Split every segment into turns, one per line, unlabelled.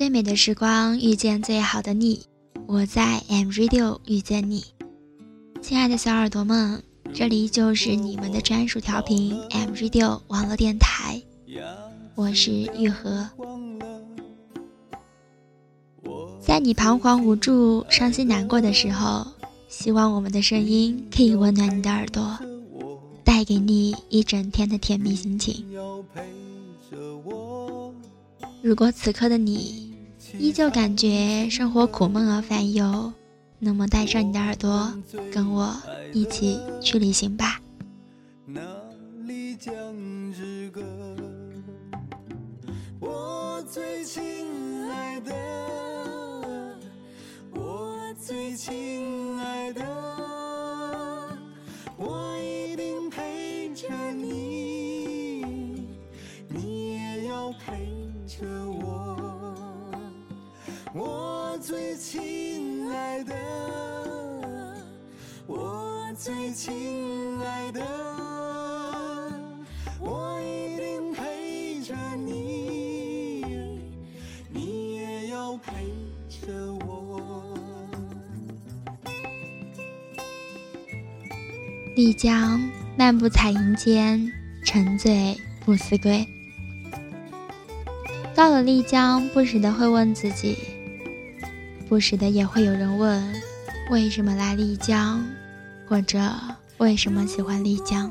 最美的时光遇见最好的你，我在 M Radio 遇见你，亲爱的小耳朵们，这里就是你们的专属调频 M Radio 网络电台，我是玉和。在你彷徨无助、伤心难过的时候，希望我们的声音可以温暖你的耳朵，带给你一整天的甜蜜心情。如果此刻的你依旧感觉生活苦闷而烦忧，那么带上你的耳朵，跟我一起去旅行吧。最亲爱的，我一定陪着你，你也要陪着我。丽江漫步彩云间，沉醉不思归。到了丽江，不时的会问自己，不时的也会有人问，为什么来丽江，或者为什么喜欢丽江？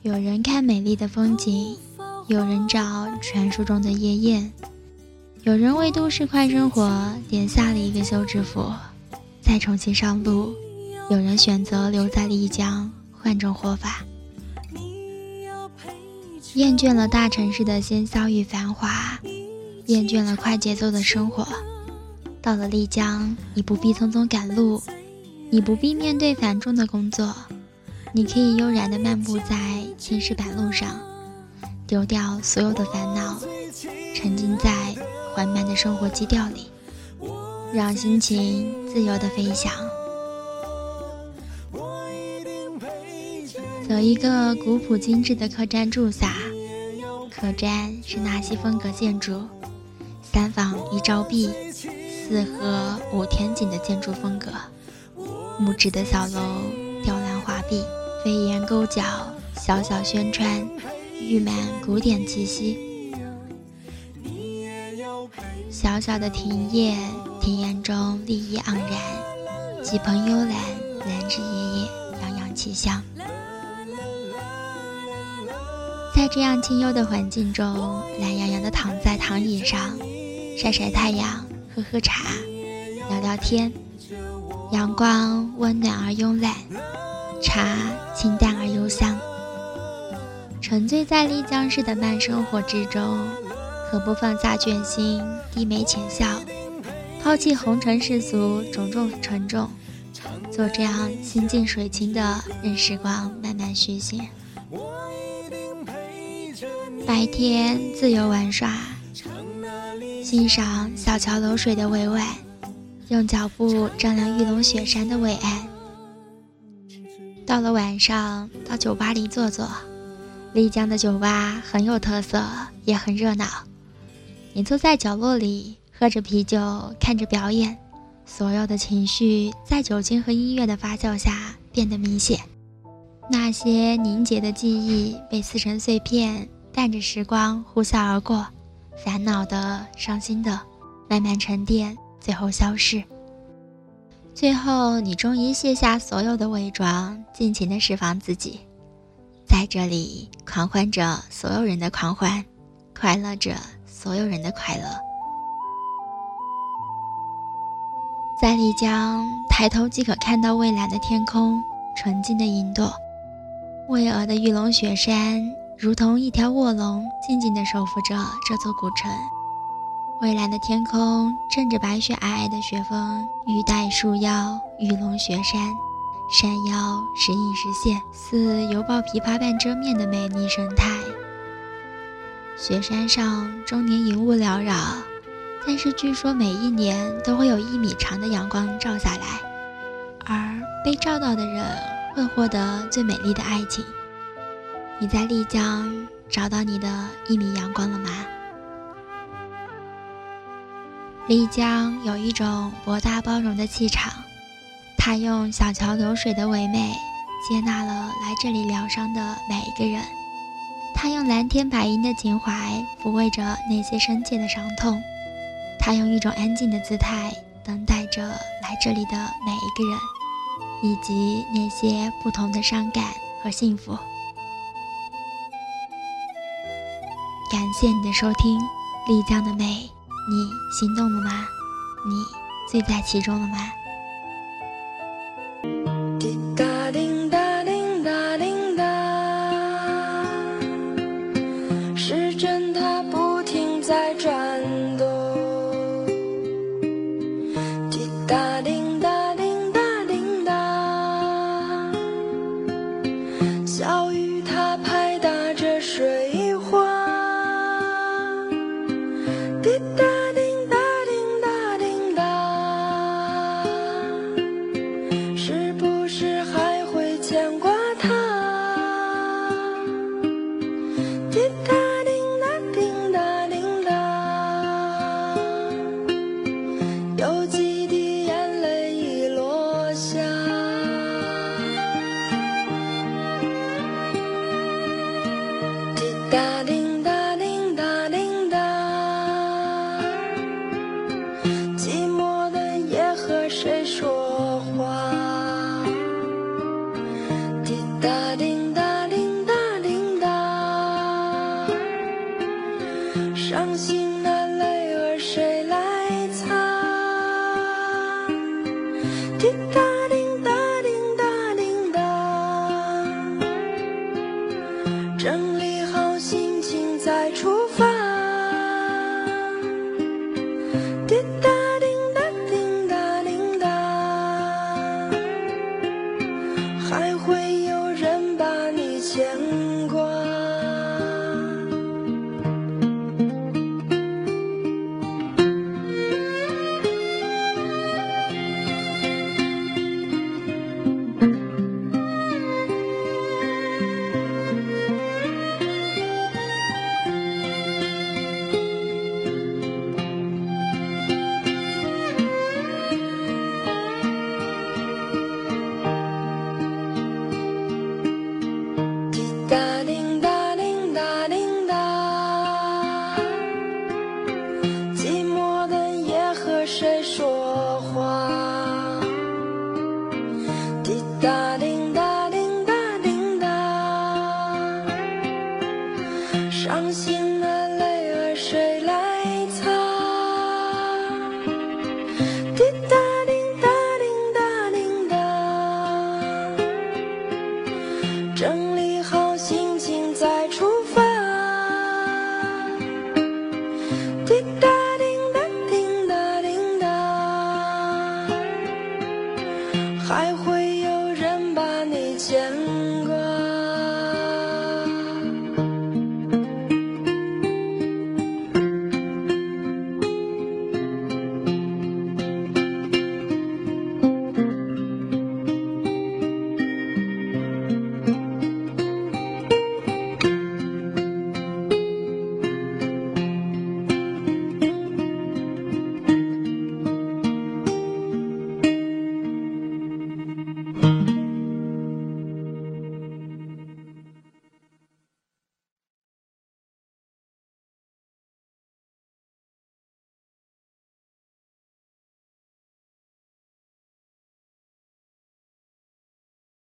有人看美丽的风景，有人找传说中的夜宴，有人为都市快生活点下了一个休止符，再重新上路，有人选择留在丽江，换种活法。厌倦了大城市的喧嚣与繁华，厌倦了快节奏的生活。到了丽江，你不必匆匆赶路，你不必面对繁重的工作，你可以悠然地漫步在青石板路上，丢掉所有的烦恼，沉浸在缓慢的生活基调里，让心情自由地飞翔。走一个古朴精致的客栈住下，客栈是纳西风格建筑，三房一照壁，四合五天井的建筑风格，木质的小楼雕栏画壁，飞檐勾角，小小轩窗，溢满古典气息。小小的庭院，庭院中绿意盎然，几盆幽兰，兰枝叶叶，洋洋气香。在这样清幽的环境中，懒洋洋地躺在躺椅上，晒晒太阳，喝喝茶，聊聊天。阳光温暖而慵懒，茶清淡而幽香。沉醉在丽江市的慢生活之中，何不放下倦心，低眉浅笑，抛弃红尘世俗种种沉重，就这样心静水清的，任时光慢慢徐行。白天自由玩耍，欣赏小桥流水的委婉，用脚步丈量玉龙雪山的伟岸。到了晚上，到酒吧里坐坐。丽江的酒吧很有特色，也很热闹。你坐在角落里，喝着啤酒，看着表演，所有的情绪在酒精和音乐的发酵下变得明显。那些凝结的记忆被撕成碎片。伴着时光呼啸而过，烦恼的、伤心的，慢慢沉淀，最后消逝。最后，你终于卸下所有的伪装，尽情的释放自己，在这里狂欢着所有人的狂欢，快乐着所有人的快乐。在丽江，抬头即可看到蔚蓝的天空，纯净的云朵，巍峨的玉龙雪山。如同一条卧龙，静静地守护着这座古城。蔚蓝的天空衬着白雪皑皑的雪峰，玉带树腰，玉龙雪山，山腰时隐时现，似犹抱琵琶半遮面的美丽神态。雪山上终年云雾缭绕，但是据说每一年都会有一米长的阳光照下来，而被照到的人会获得最美丽的爱情。你在丽江找到你的一米阳光了吗？
丽江有一种博大包容的气场，它用小桥流水的唯美接纳了来这里疗伤的每一个人，它用蓝天白云的情怀抚慰着那些深切的伤痛，它用一种安静的姿态等待着来这里的每一个人，以及那些不同的伤感和幸福。感谢你的收听，丽江的美。你心动了吗？你醉在其中了吗？滴答滴答滴答滴答，整理好心情再出发。滴答滴答滴答滴答，还会